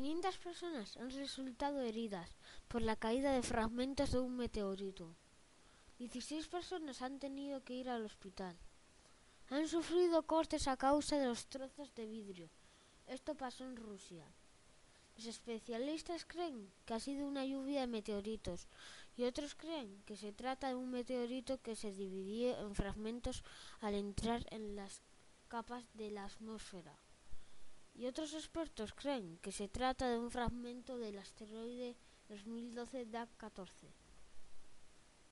500 personas han resultado heridas por la caída de fragmentos de un meteorito. 16 personas han tenido que ir al hospital. Han sufrido cortes a causa de los trozos de vidrio. Esto pasó en Rusia. Los especialistas creen que ha sido una lluvia de meteoritos y otros creen que se trata de un meteorito que se dividió en fragmentos al entrar en las capas de la atmósfera y otros expertos creen que se trata de un fragmento del asteroide 2012 DAC 14.